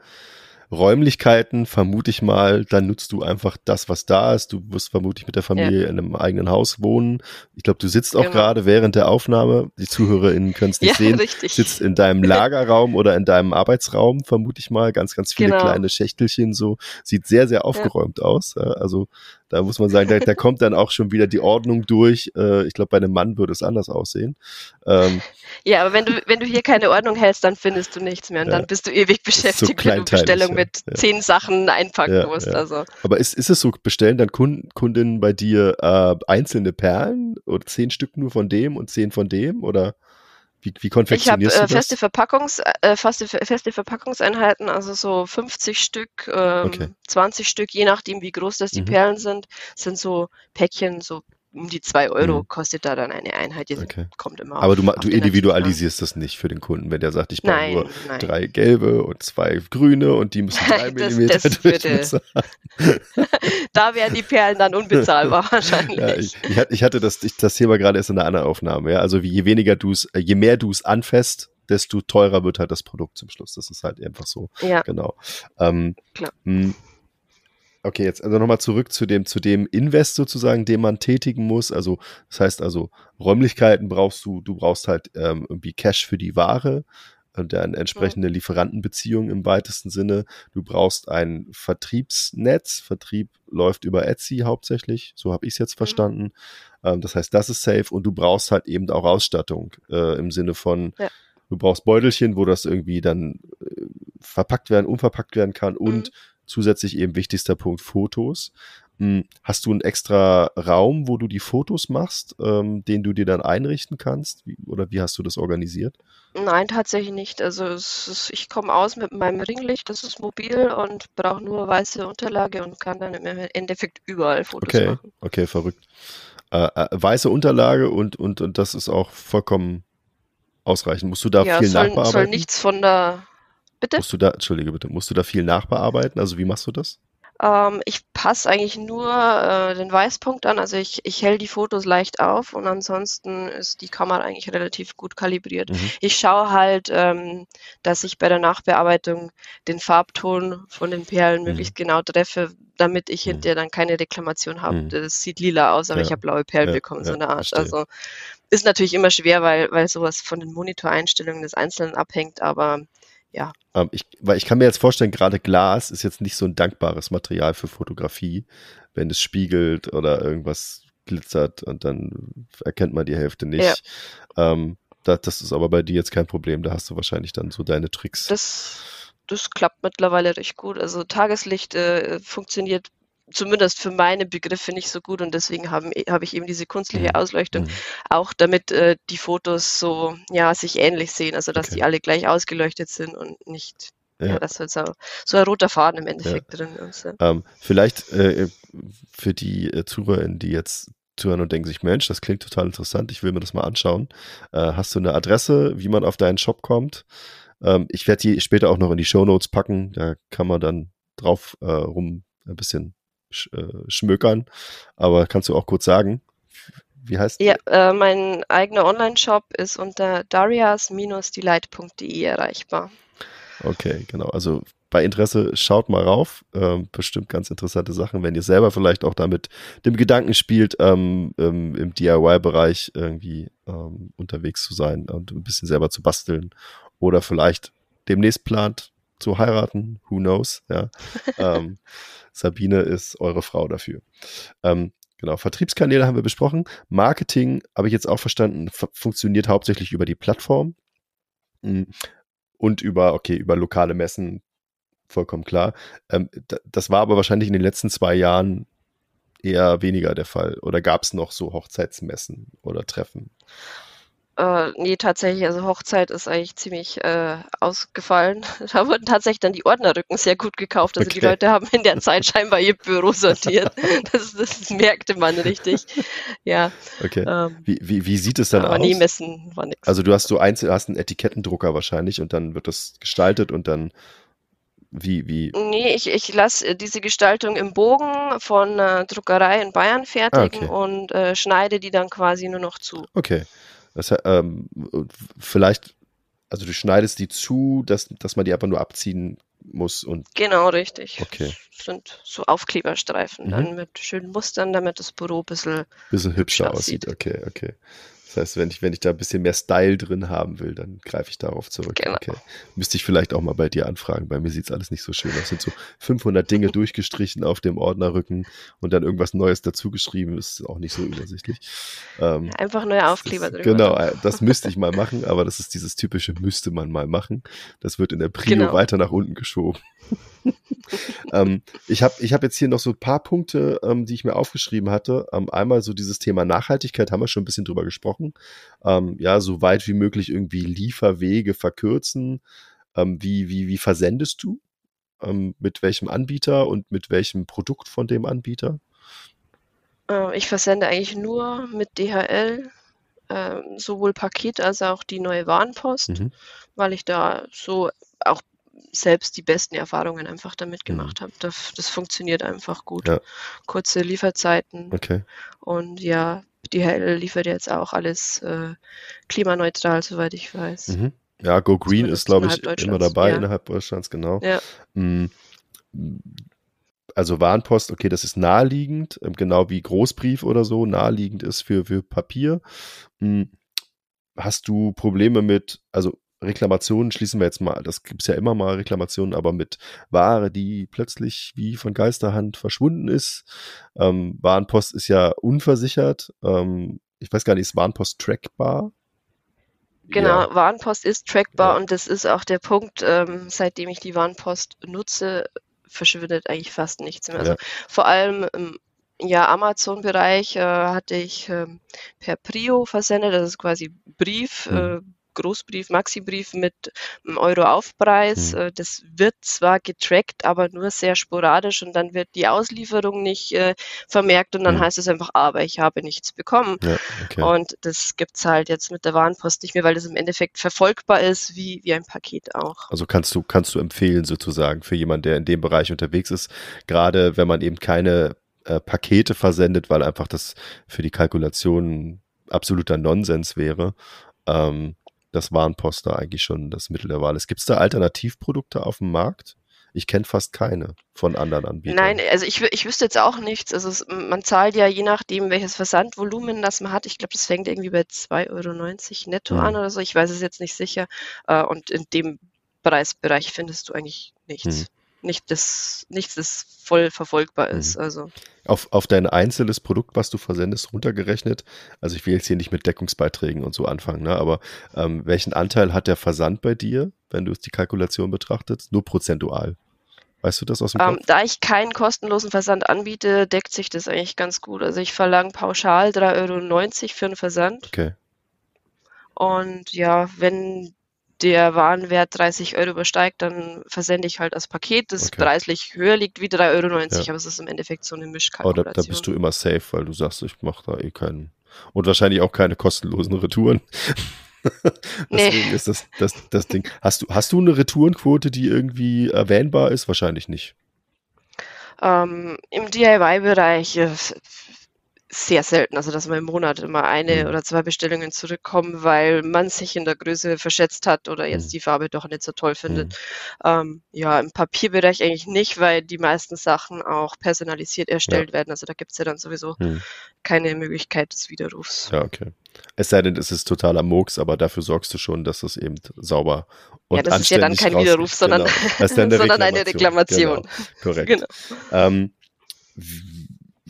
Räumlichkeiten, vermute ich mal, dann nutzt du einfach das, was da ist. Du wirst vermutlich mit der Familie ja. in einem eigenen Haus wohnen. Ich glaube, du sitzt auch genau. gerade während der Aufnahme, die ZuhörerInnen können es nicht ja, sehen, richtig. sitzt in deinem Lagerraum oder in deinem Arbeitsraum, vermute ich mal. Ganz, ganz viele genau. kleine Schächtelchen so. Sieht sehr, sehr aufgeräumt ja. aus. Also Da muss man sagen, da, da kommt dann auch schon wieder die Ordnung durch. Äh, ich glaube, bei einem Mann würde es anders aussehen. Ähm, ja, aber wenn du, wenn du hier keine Ordnung hältst, dann findest du nichts mehr und ja, dann bist du ewig beschäftigt, so wenn du Bestellung ja, mit zehn Sachen einpacken musst. Also. Aber ist, ist es so, bestellen dann Kunden, Kundinnen bei dir äh, einzelne Perlen oder zehn Stück nur von dem und zehn von dem oder? Wie, wie konfektionierst ich hab, äh, feste, Verpackungs, äh, feste, feste Verpackungseinheiten, also so 50 Stück, ähm, okay. 20 Stück, je nachdem wie groß das die mhm. Perlen sind, sind so Päckchen, so um die zwei Euro mhm. kostet da dann eine Einheit. Jetzt okay. kommt immer Aber auf, du, du individualisierst das nicht für den Kunden, wenn der sagt, ich brauche nur nein. drei gelbe und zwei grüne und die müssen drei Millimeter das Durchmesser Da wären die Perlen dann unbezahlbar wahrscheinlich. Ja, ich, ich, hatte das, ich, das Thema gerade erst in einer anderen Aufnahme. Ja? Also je weniger du es, äh, je mehr du es anfasst, desto teurer wird halt das Produkt zum Schluss. Das ist halt einfach so. Ja. Genau. Ähm, Klar. Okay, jetzt also nochmal zurück zu dem, zu dem Invest sozusagen, den man tätigen muss. Also, das heißt also, Räumlichkeiten brauchst du, du brauchst halt ähm, irgendwie Cash für die Ware und dann entsprechende Lieferantenbeziehungen im weitesten Sinne. Du brauchst ein Vertriebsnetz. Vertrieb läuft über Etsy hauptsächlich, so habe ich es jetzt mhm. verstanden. Ähm, das heißt, das ist safe und du brauchst halt eben auch Ausstattung äh, im Sinne von, ja. du brauchst Beutelchen, wo das irgendwie dann äh, verpackt werden, unverpackt werden kann und mhm zusätzlich eben wichtigster Punkt Fotos. Hm, hast du einen extra Raum, wo du die Fotos machst, ähm, den du dir dann einrichten kannst? Wie, oder wie hast du das organisiert? Nein, tatsächlich nicht. Also ist, ich komme aus mit meinem Ringlicht, das ist mobil und brauche nur weiße Unterlage und kann dann im Endeffekt überall Fotos okay. machen. Okay, verrückt. Äh, äh, weiße Unterlage und, und, und das ist auch vollkommen ausreichend. Musst du da ja, viel soll, nachbearbeiten? soll nichts von der Bitte? Musst du da, entschuldige bitte, musst du da viel nachbearbeiten? Also wie machst du das? Ähm, ich passe eigentlich nur äh, den Weißpunkt an, also ich, ich hell die Fotos leicht auf und ansonsten ist die Kamera eigentlich relativ gut kalibriert. Mhm. Ich schaue halt, ähm, dass ich bei der Nachbearbeitung den Farbton von den Perlen mhm. möglichst genau treffe, damit ich mhm. hinterher dann keine Reklamation habe. Mhm. Das sieht lila aus, aber ja. ich habe blaue Perlen ja, bekommen, ja, so eine Art. Also ist natürlich immer schwer, weil, weil sowas von den Monitoreinstellungen des Einzelnen abhängt, aber ja. Ähm, ich, weil ich kann mir jetzt vorstellen, gerade Glas ist jetzt nicht so ein dankbares Material für Fotografie, wenn es spiegelt oder irgendwas glitzert und dann erkennt man die Hälfte nicht. Ja. Ähm, das, das ist aber bei dir jetzt kein Problem. Da hast du wahrscheinlich dann so deine Tricks. Das, das klappt mittlerweile recht gut. Also Tageslicht äh, funktioniert zumindest für meine Begriffe nicht so gut und deswegen habe hab ich eben diese künstliche mhm. Ausleuchtung, mhm. auch damit äh, die Fotos so, ja, sich ähnlich sehen, also dass okay. die alle gleich ausgeleuchtet sind und nicht, ja, ja dass halt so, so ein roter Faden im Endeffekt ja. drin ist. Ja. Ähm, vielleicht äh, für die äh, ZuhörerInnen, die jetzt zuhören und denken sich, Mensch, das klingt total interessant, ich will mir das mal anschauen. Äh, hast du eine Adresse, wie man auf deinen Shop kommt? Ähm, ich werde die später auch noch in die Show Notes packen, da kann man dann drauf äh, rum ein bisschen sch, äh, schmökern. Aber kannst du auch kurz sagen, wie heißt Ja, äh, mein eigener Online-Shop ist unter darias-delight.de erreichbar. Okay, genau. Also bei Interesse schaut mal rauf. Ähm, bestimmt ganz interessante Sachen, wenn ihr selber vielleicht auch damit dem Gedanken spielt, ähm, ähm, im DIY-Bereich irgendwie ähm, unterwegs zu sein und ein bisschen selber zu basteln oder vielleicht demnächst plant zu heiraten. Who knows? Ja. Ähm, Sabine ist eure Frau dafür. Ähm, genau, Vertriebskanäle haben wir besprochen. Marketing, habe ich jetzt auch verstanden, funktioniert hauptsächlich über die Plattform hm, und über, okay, über lokale Messen, vollkommen klar. Ähm, das war aber wahrscheinlich in den letzten zwei Jahren eher weniger der Fall. Oder gab es noch so Hochzeitsmessen oder Treffen? Äh, nee, tatsächlich, also Hochzeit ist eigentlich ziemlich äh, ausgefallen. Da wurden tatsächlich dann die Ordnerrücken sehr gut gekauft. Also okay. die Leute haben in der Zeit scheinbar ihr Büro sortiert. Das, das merkte man richtig. Ja. Okay. Ähm, wie, wie, wie sieht es dann aber aus? Nee, messen war nichts. Also du hast so einzeln, hast einen Etikettendrucker wahrscheinlich und dann wird das gestaltet und dann wie, wie? Nee, ich, ich lasse diese Gestaltung im Bogen von äh, Druckerei in Bayern fertigen ah, okay. und äh, schneide die dann quasi nur noch zu. Okay. Das, ähm, vielleicht, also du schneidest die zu, dass, dass man die einfach nur abziehen muss und. Genau, richtig. Okay. Das sind so Aufkleberstreifen mhm. dann mit schönen Mustern, damit das Büro ein bisschen, bisschen hübscher aussieht. aussieht. Okay, okay. Das heißt, wenn ich, wenn ich da ein bisschen mehr Style drin haben will, dann greife ich darauf zurück. Genau. Okay. Müsste ich vielleicht auch mal bei dir anfragen. Bei mir sieht es alles nicht so schön aus. Es sind so 500 Dinge durchgestrichen auf dem Ordnerrücken und dann irgendwas Neues dazugeschrieben. Ist auch nicht so übersichtlich. Ähm, Einfach neue Aufkleber drüber. Genau, äh, das müsste ich mal machen, aber das ist dieses typische müsste man mal machen. Das wird in der Prio genau. weiter nach unten geschoben. ähm, ich habe ich hab jetzt hier noch so ein paar Punkte, ähm, die ich mir aufgeschrieben hatte. Ähm, einmal so dieses Thema Nachhaltigkeit, haben wir schon ein bisschen drüber gesprochen. Ähm, ja, so weit wie möglich irgendwie Lieferwege verkürzen. Ähm, wie, wie, wie versendest du? Ähm, mit welchem Anbieter und mit welchem Produkt von dem Anbieter? ich versende eigentlich nur mit DHL, sowohl Paket als auch die neue Warenpost, mhm. weil ich da so auch selbst die besten Erfahrungen einfach damit mhm. gemacht mhm. habe. Das, das, funktioniert einfach gut. Ja. Kurze Lieferzeiten. Okay. Und ja, DHL liefert jetzt auch alles äh, klimaneutral, soweit ich weiß. Mhm. Ja, Go Green ist, glaube ich, immer dabei ja. innerhalb Deutschlands, genau. Ja. Mhm. Also Warnpost, okay, das ist naheliegend, ähm, genau wie Großbrief oder so, naheliegend ist für, für Papier. Mhm. Hast du Probleme mit, also Reklamationen schließen wir jetzt mal, das gibt es ja immer mal Reklamationen, aber mit Ware, die plötzlich wie von Geisterhand verschwunden ist. Ähm, Warenpost ist ja unversichert. Ähm, ich weiß gar nicht, ist Warenpost trackbar? Genau, ja. Warenpost ist trackbar ja. und das ist auch der Punkt, ähm, seitdem ich die Warenpost nutze, verschwindet eigentlich fast nichts mehr. Also ja. vor allem im ja, Amazon-Bereich äh, hatte ich äh, per Prio versendet, das ist quasi Brief, mhm. äh, Großbrief, Maxibrief mit einem Euro Aufpreis. Mhm. Das wird zwar getrackt, aber nur sehr sporadisch und dann wird die Auslieferung nicht äh, vermerkt und dann mhm. heißt es einfach, aber ich habe nichts bekommen. Ja, okay. Und das gibt es halt jetzt mit der Warenpost nicht mehr, weil das im Endeffekt verfolgbar ist, wie, wie ein Paket auch. Also kannst du, kannst du empfehlen sozusagen für jemanden, der in dem Bereich unterwegs ist, gerade wenn man eben keine äh, Pakete versendet, weil einfach das für die Kalkulation absoluter Nonsens wäre. Ähm, das Warenposter eigentlich schon das Mittel der Wahl ist. Gibt es da Alternativprodukte auf dem Markt? Ich kenne fast keine von anderen Anbietern. Nein, also ich, ich wüsste jetzt auch nichts. Also es, man zahlt ja je nachdem, welches Versandvolumen das man hat. Ich glaube, das fängt irgendwie bei 2,90 Euro netto hm. an oder so. Ich weiß es jetzt nicht sicher. Äh, und in dem Preisbereich findest du eigentlich nichts. Hm nicht das, nichts, das voll verfolgbar ist. Mhm. Also. Auf, auf dein einzelnes Produkt, was du versendest, runtergerechnet, also ich will jetzt hier nicht mit Deckungsbeiträgen und so anfangen, ne, aber ähm, welchen Anteil hat der Versand bei dir, wenn du die Kalkulation betrachtest? Nur prozentual. Weißt du das aus dem ähm, Kopf? da ich keinen kostenlosen Versand anbiete, deckt sich das eigentlich ganz gut. Also ich verlange pauschal 3,90 Euro für einen Versand. Okay. Und ja, wenn der Warenwert 30 Euro übersteigt, dann versende ich halt das Paket, das okay. preislich höher liegt wie 3,90 Euro, ja. aber es ist im Endeffekt so eine Mischkalkulation. Aber da, da, bist du immer safe, weil du sagst, ich mache da eh keinen. Und wahrscheinlich auch keine kostenlosen Retouren. Deswegen nee. ist das, das, das Ding. Hast du, hast du eine Retourenquote, die irgendwie erwähnbar ist? Wahrscheinlich nicht. Ähm, Im DIY-Bereich sehr selten, also dass man im Monat immer eine mhm. oder zwei Bestellungen zurückkommen, weil man sich in der Größe verschätzt hat oder jetzt mhm. die Farbe doch nicht so toll findet. Mhm. Ähm, ja, im Papierbereich eigentlich nicht, weil die meisten Sachen auch personalisiert erstellt ja. werden. Also da gibt es ja dann sowieso mhm. keine Möglichkeit des Widerrufs. Ja, okay. Es sei denn, es ist totaler Murks, aber dafür sorgst du schon, dass es eben sauber und Ja, das ist ja dann kein Widerruf, sondern, genau. sondern eine Reklamation. Genau. Korrekt. Genau. Ähm,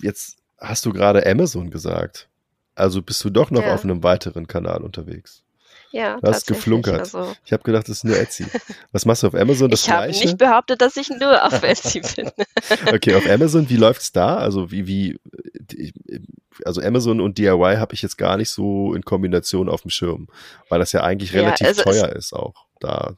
jetzt hast du gerade Amazon gesagt. Also bist du doch noch ja. auf einem weiteren Kanal unterwegs. Ja, du hast geflunkert. Also. Ich habe gedacht, das ist nur Etsy. Was machst du auf Amazon? Das ich habe nicht behauptet, dass ich nur auf Etsy bin. okay, auf Amazon, wie läuft's da? Also wie, wie, also Amazon und DIY habe ich jetzt gar nicht so in Kombination auf dem Schirm, weil das ja eigentlich relativ ja, also teuer ist auch. Da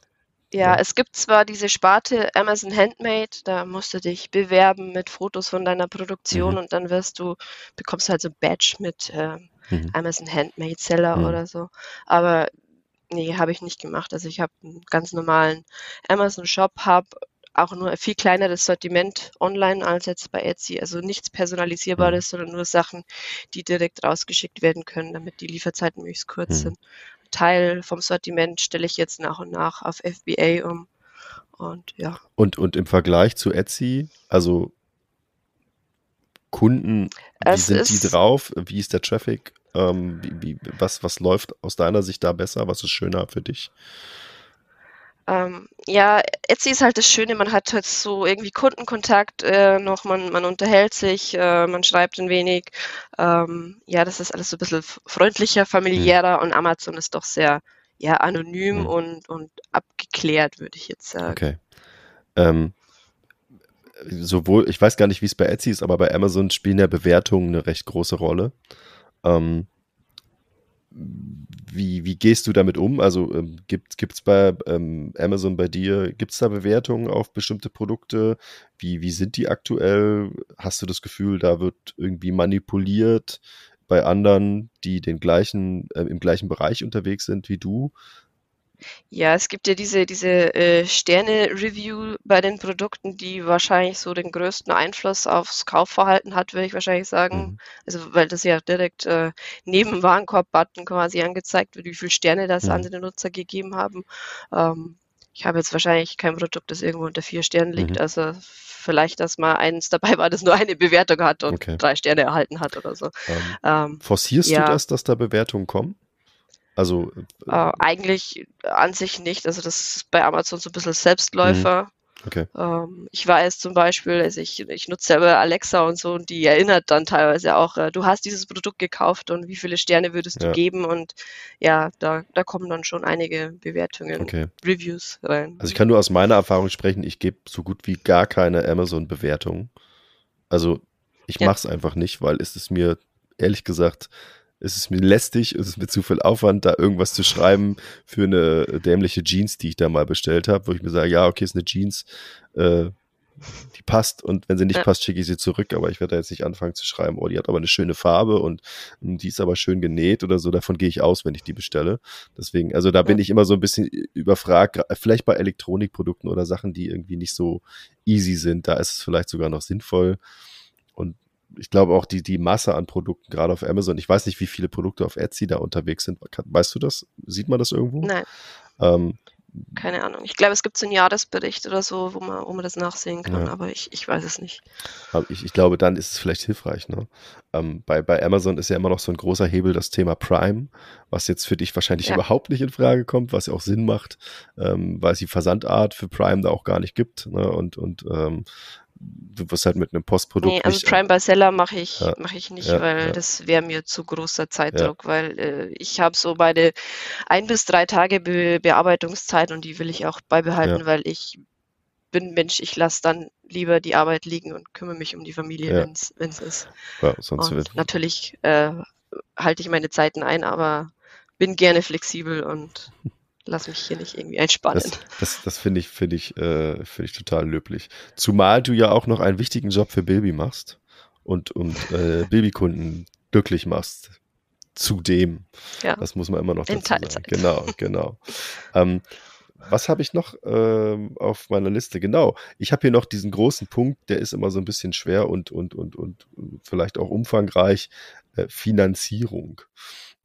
ja, es gibt zwar diese Sparte Amazon Handmade, da musst du dich bewerben mit Fotos von deiner Produktion mhm. und dann wirst du, bekommst du halt so ein Badge mit äh, mhm. Amazon Handmade Seller mhm. oder so. Aber nee, habe ich nicht gemacht. Also ich habe einen ganz normalen Amazon Shop, habe auch nur ein viel kleineres Sortiment online als jetzt bei Etsy. Also nichts Personalisierbares, mhm. sondern nur Sachen, die direkt rausgeschickt werden können, damit die Lieferzeiten möglichst kurz mhm. sind. Teil vom Sortiment stelle ich jetzt nach und nach auf FBA um. Und ja. Und, und im Vergleich zu Etsy, also Kunden, wie es sind die drauf? Wie ist der Traffic? Ähm, wie, wie, was, was läuft aus deiner Sicht da besser? Was ist schöner für dich? Ähm, ja, Etsy ist halt das Schöne, man hat halt so irgendwie Kundenkontakt äh, noch, man, man unterhält sich, äh, man schreibt ein wenig. Ähm, ja, das ist alles so ein bisschen freundlicher, familiärer mhm. und Amazon ist doch sehr ja, anonym mhm. und, und abgeklärt, würde ich jetzt sagen. Okay. Ähm, sowohl, ich weiß gar nicht, wie es bei Etsy ist, aber bei Amazon spielen ja Bewertungen eine recht große Rolle. Ähm, wie, wie gehst du damit um? Also ähm, gibt es bei ähm, Amazon bei dir, gibt es da Bewertungen auf bestimmte Produkte? Wie, wie sind die aktuell? Hast du das Gefühl, da wird irgendwie manipuliert bei anderen, die den gleichen, äh, im gleichen Bereich unterwegs sind wie du? Ja, es gibt ja diese, diese äh, Sterne-Review bei den Produkten, die wahrscheinlich so den größten Einfluss aufs Kaufverhalten hat, würde ich wahrscheinlich sagen. Mhm. Also weil das ja direkt äh, neben Warenkorb-Button quasi angezeigt wird, wie viele Sterne das mhm. andere Nutzer gegeben haben. Ähm, ich habe jetzt wahrscheinlich kein Produkt, das irgendwo unter vier Sternen liegt. Mhm. Also vielleicht, dass mal eins dabei war, das nur eine Bewertung hat und okay. drei Sterne erhalten hat oder so. Ähm, ähm, forcierst ja. du das, dass da Bewertungen kommen? Also äh, äh, eigentlich an sich nicht. Also das ist bei Amazon so ein bisschen Selbstläufer. Mhm. Okay. Ähm, ich weiß zum Beispiel, also ich, ich nutze selber Alexa und so und die erinnert dann teilweise auch, äh, du hast dieses Produkt gekauft und wie viele Sterne würdest du ja. geben und ja, da, da kommen dann schon einige Bewertungen, okay. Reviews rein. Also ich kann nur aus meiner Erfahrung sprechen, ich gebe so gut wie gar keine Amazon-Bewertung. Also ich ja. mache es einfach nicht, weil es ist mir ehrlich gesagt es ist mir lästig, es ist mir zu viel Aufwand, da irgendwas zu schreiben für eine dämliche Jeans, die ich da mal bestellt habe, wo ich mir sage, ja, okay, ist eine Jeans, äh, die passt. Und wenn sie nicht passt, schicke ich sie zurück, aber ich werde da jetzt nicht anfangen zu schreiben, oh, die hat aber eine schöne Farbe und die ist aber schön genäht oder so, davon gehe ich aus, wenn ich die bestelle. Deswegen, also da bin ich immer so ein bisschen überfragt, vielleicht bei Elektronikprodukten oder Sachen, die irgendwie nicht so easy sind, da ist es vielleicht sogar noch sinnvoll. Und ich glaube auch die, die Masse an Produkten, gerade auf Amazon. Ich weiß nicht, wie viele Produkte auf Etsy da unterwegs sind. Weißt du das? Sieht man das irgendwo? Nein. Ähm, keine Ahnung. Ich glaube, es gibt so einen Jahresbericht oder so, wo man, wo man das nachsehen kann, ja. aber ich, ich weiß es nicht. Ich, ich glaube, dann ist es vielleicht hilfreich. Ne? Ähm, bei, bei Amazon ist ja immer noch so ein großer Hebel das Thema Prime, was jetzt für dich wahrscheinlich ja. überhaupt nicht in Frage kommt, was ja auch Sinn macht, ähm, weil es die Versandart für Prime da auch gar nicht gibt. Ne? Und, und ähm, du wirst halt mit einem Postprodukt. Nee, also nicht, Prime by Seller mache ich, ja, mache ich nicht, ja, weil ja. das wäre mir zu großer Zeitdruck, weil äh, ich habe so meine ein bis drei Tage Be Bearbeitungszeit und die will ich auch beibehalten, weil ich bin Mensch, ich lasse dann lieber die Arbeit liegen und kümmere mich um die Familie, wenn es ist. Ja, sonst und natürlich äh, halte ich meine Zeiten ein, aber bin gerne flexibel und lass mich hier nicht irgendwie einspannen. Das, das, das finde ich, finde ich, äh, finde ich total löblich. Zumal du ja auch noch einen wichtigen Job für Baby machst und, und äh, Babykunden glücklich machst. Zudem. Ja. Das muss man immer noch dazu sagen. Genau, genau. ähm, was habe ich noch ähm, auf meiner Liste? Genau. Ich habe hier noch diesen großen Punkt, der ist immer so ein bisschen schwer und, und, und, und vielleicht auch umfangreich. Äh, Finanzierung.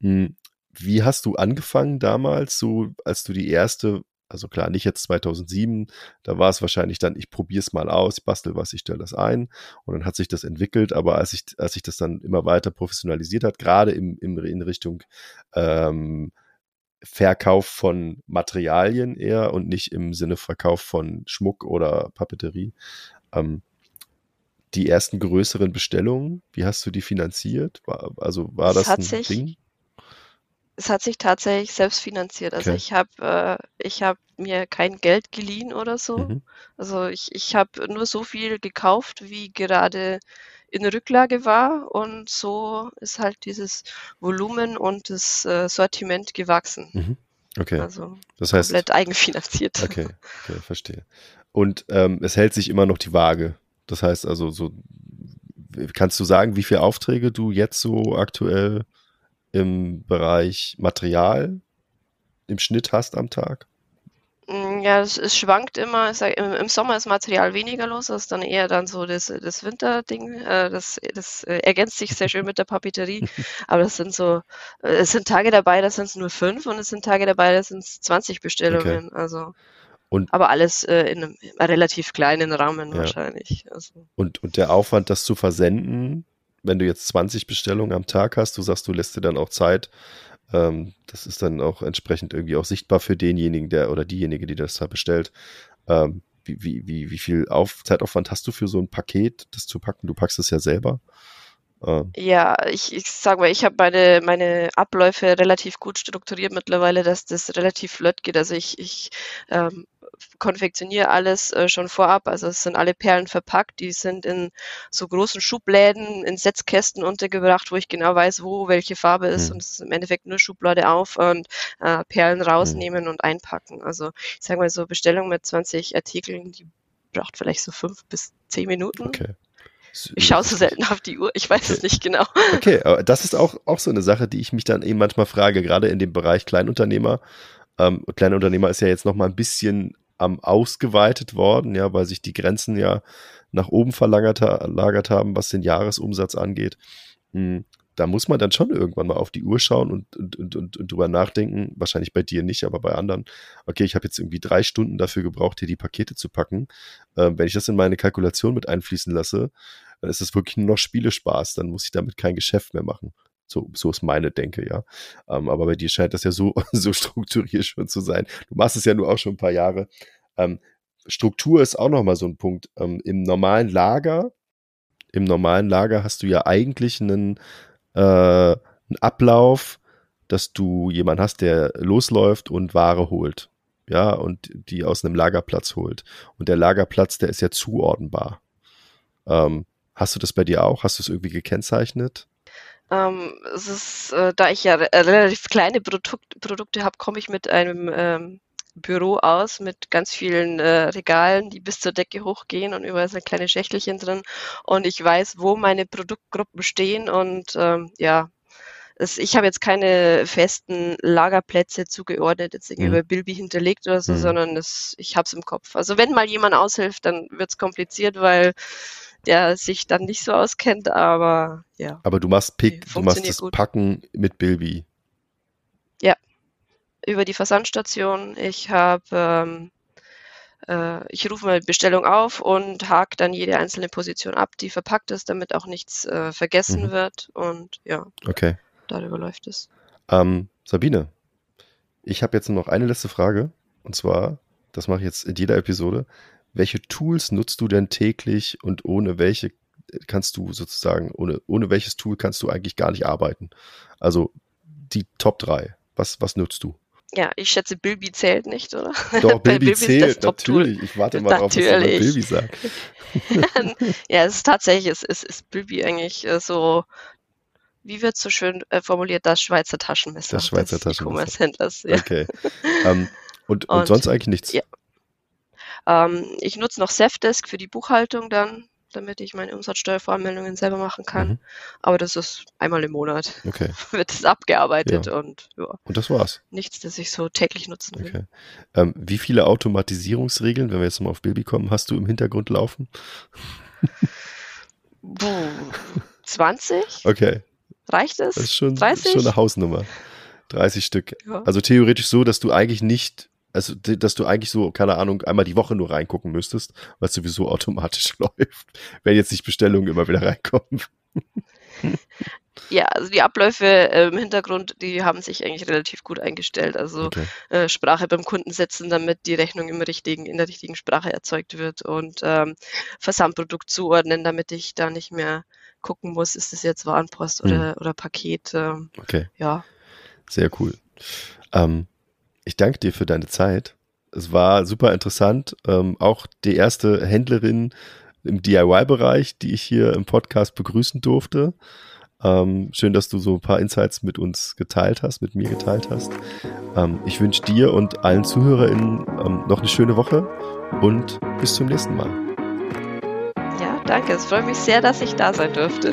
Hm, wie hast du angefangen damals, so als du die erste, also klar, nicht jetzt 2007, da war es wahrscheinlich dann, ich probiere es mal aus, bastel was, ich stelle das ein und dann hat sich das entwickelt, aber als ich, als sich das dann immer weiter professionalisiert hat, gerade im, im, in Richtung ähm, Verkauf von Materialien eher und nicht im Sinne Verkauf von Schmuck oder Papeterie. Ähm, die ersten größeren Bestellungen, wie hast du die finanziert? War, also war das, das ein Ding? Es hat sich tatsächlich selbst finanziert. Also okay. ich habe äh, ich habe mir kein Geld geliehen oder so. Mhm. Also ich, ich habe nur so viel gekauft, wie gerade in Rücklage war und so ist halt dieses Volumen und das äh, Sortiment gewachsen. Mhm. Okay. Also das heißt, komplett eigenfinanziert. Okay, okay verstehe. Und ähm, es hält sich immer noch die Waage. Das heißt also so, kannst du sagen, wie viele Aufträge du jetzt so aktuell im Bereich Material im Schnitt hast am Tag? Mm, ja, es, es schwankt immer. Sag, im, im, Sommer ist Material weniger los, das ist dann eher dann so das, das Winterding. Äh, das das äh, ergänzt sich sehr schön mit der Papeterie. Aber das sind so, äh, es sind Tage dabei, da sind es nur fünf und es sind Tage dabei, da sind es 20 Bestellungen. Okay. Also. Und, aber alles in einem relativ kleinen Rahmen ja. wahrscheinlich. Also. Und, und der Aufwand, das zu versenden, wenn du jetzt 20 Bestellungen am Tag hast, du sagst, du lässt dir dann auch Zeit, ähm, das ist dann auch entsprechend irgendwie auch sichtbar für denjenigen, der oder diejenige, die das da bestellt. Ähm, wie, wie, wie, wie viel Auf Zeitaufwand hast du für so ein Paket, das zu packen? Du packst es ja selber. Ja, ich, ich sage mal, ich habe meine, meine Abläufe relativ gut strukturiert mittlerweile, dass das relativ flott geht. Also ich, ich ähm, konfektioniere alles äh, schon vorab. Also es sind alle Perlen verpackt. Die sind in so großen Schubläden, in Setzkästen untergebracht, wo ich genau weiß, wo welche Farbe ist. Hm. Und es ist im Endeffekt nur Schublade auf und äh, Perlen hm. rausnehmen hm. und einpacken. Also ich sage mal so, Bestellung mit 20 Artikeln, die braucht vielleicht so fünf bis zehn Minuten. Okay. Ich schaue so selten auf die Uhr, ich weiß okay. es nicht genau. Okay, aber das ist auch, auch so eine Sache, die ich mich dann eben manchmal frage, gerade in dem Bereich Kleinunternehmer. Ähm, Kleinunternehmer ist ja jetzt noch mal ein bisschen am ausgeweitet worden, ja, weil sich die Grenzen ja nach oben verlagert haben, was den Jahresumsatz angeht. Hm, da muss man dann schon irgendwann mal auf die Uhr schauen und, und, und, und, und drüber nachdenken. Wahrscheinlich bei dir nicht, aber bei anderen. Okay, ich habe jetzt irgendwie drei Stunden dafür gebraucht, hier die Pakete zu packen. Ähm, wenn ich das in meine Kalkulation mit einfließen lasse, dann ist das wirklich nur noch Spielespaß. Dann muss ich damit kein Geschäft mehr machen. So, so ist meine Denke, ja. Ähm, aber bei dir scheint das ja so, so strukturiert schon zu sein. Du machst es ja nur auch schon ein paar Jahre. Ähm, Struktur ist auch nochmal so ein Punkt. Ähm, Im normalen Lager, im normalen Lager hast du ja eigentlich einen, äh, einen Ablauf, dass du jemanden hast, der losläuft und Ware holt. Ja, und die aus einem Lagerplatz holt. Und der Lagerplatz, der ist ja zuordnenbar. Ähm, hast du das bei dir auch? Hast du es irgendwie gekennzeichnet? Ähm, es ist, äh, da ich ja äh, relativ kleine Produkt, Produkte habe, komme ich mit einem ähm, Büro aus mit ganz vielen äh, Regalen, die bis zur Decke hochgehen und überall sind kleine Schächtelchen drin. Und ich weiß, wo meine Produktgruppen stehen und ähm, ja, ich habe jetzt keine festen Lagerplätze zugeordnet, jetzt irgendwie mhm. über Bilby hinterlegt oder so, mhm. sondern es, ich habe es im Kopf. Also wenn mal jemand aushilft, dann wird es kompliziert, weil der sich dann nicht so auskennt, aber ja. Aber du machst Pick, du machst das gut. Packen mit Bilby. Ja, über die Versandstation. Ich habe, ähm, äh, ich rufe mal Bestellung auf und hake dann jede einzelne Position ab, die verpackt ist, damit auch nichts äh, vergessen mhm. wird und ja. Okay. Darüber läuft es. Ähm, Sabine, ich habe jetzt nur noch eine letzte Frage und zwar, das mache ich jetzt in jeder Episode welche Tools nutzt du denn täglich und ohne welche kannst du sozusagen, ohne, ohne welches Tool kannst du eigentlich gar nicht arbeiten? Also die Top 3. Was, was nutzt du? Ja, ich schätze, Bilby zählt nicht, oder? Doch, Bilby, Bilby zählt, natürlich. Ich warte mal drauf, was du Bilby sagt. ja, es ist tatsächlich, es ist, ist Bilby eigentlich äh, so, wie wird so schön äh, formuliert, das Schweizer Taschenmesser. Das Schweizer Taschenmesser. E-Commerce-Händlers, ja. Okay. Um, ähm, und, und, und, sonst eigentlich nichts? Ja, ähm, ich nutze noch Safdesk für die Buchhaltung dann, damit ich meine Umsatzsteuervoranmeldungen selber machen kann. Mhm. Aber das ist einmal im Monat. Okay. Wird es abgearbeitet ja. und ja. Und das war's. Nichts, das ich so täglich nutzen will. Okay. Ähm, wie viele Automatisierungsregeln, wenn wir jetzt mal auf Bilby kommen, hast du im Hintergrund laufen? 20? Okay. Reicht es? Das ist schon, 30? schon eine Hausnummer. 30 Stück. Ja. Also theoretisch so, dass du eigentlich nicht also dass du eigentlich so, keine Ahnung, einmal die Woche nur reingucken müsstest, weil es sowieso automatisch läuft, wenn jetzt nicht Bestellungen immer wieder reinkommen. Ja, also die Abläufe äh, im Hintergrund, die haben sich eigentlich relativ gut eingestellt. Also okay. äh, Sprache beim Kunden setzen, damit die Rechnung im richtigen, in der richtigen Sprache erzeugt wird und ähm, Versandprodukt zuordnen, damit ich da nicht mehr gucken muss, ist das jetzt Warenpost oder, hm. oder Paket. Ähm, okay. Ja. Sehr cool. Ähm, ich danke dir für deine Zeit. Es war super interessant. Ähm, auch die erste Händlerin im DIY-Bereich, die ich hier im Podcast begrüßen durfte. Ähm, schön, dass du so ein paar Insights mit uns geteilt hast, mit mir geteilt hast. Ähm, ich wünsche dir und allen ZuhörerInnen ähm, noch eine schöne Woche und bis zum nächsten Mal. Ja, danke. Es freut mich sehr, dass ich da sein durfte.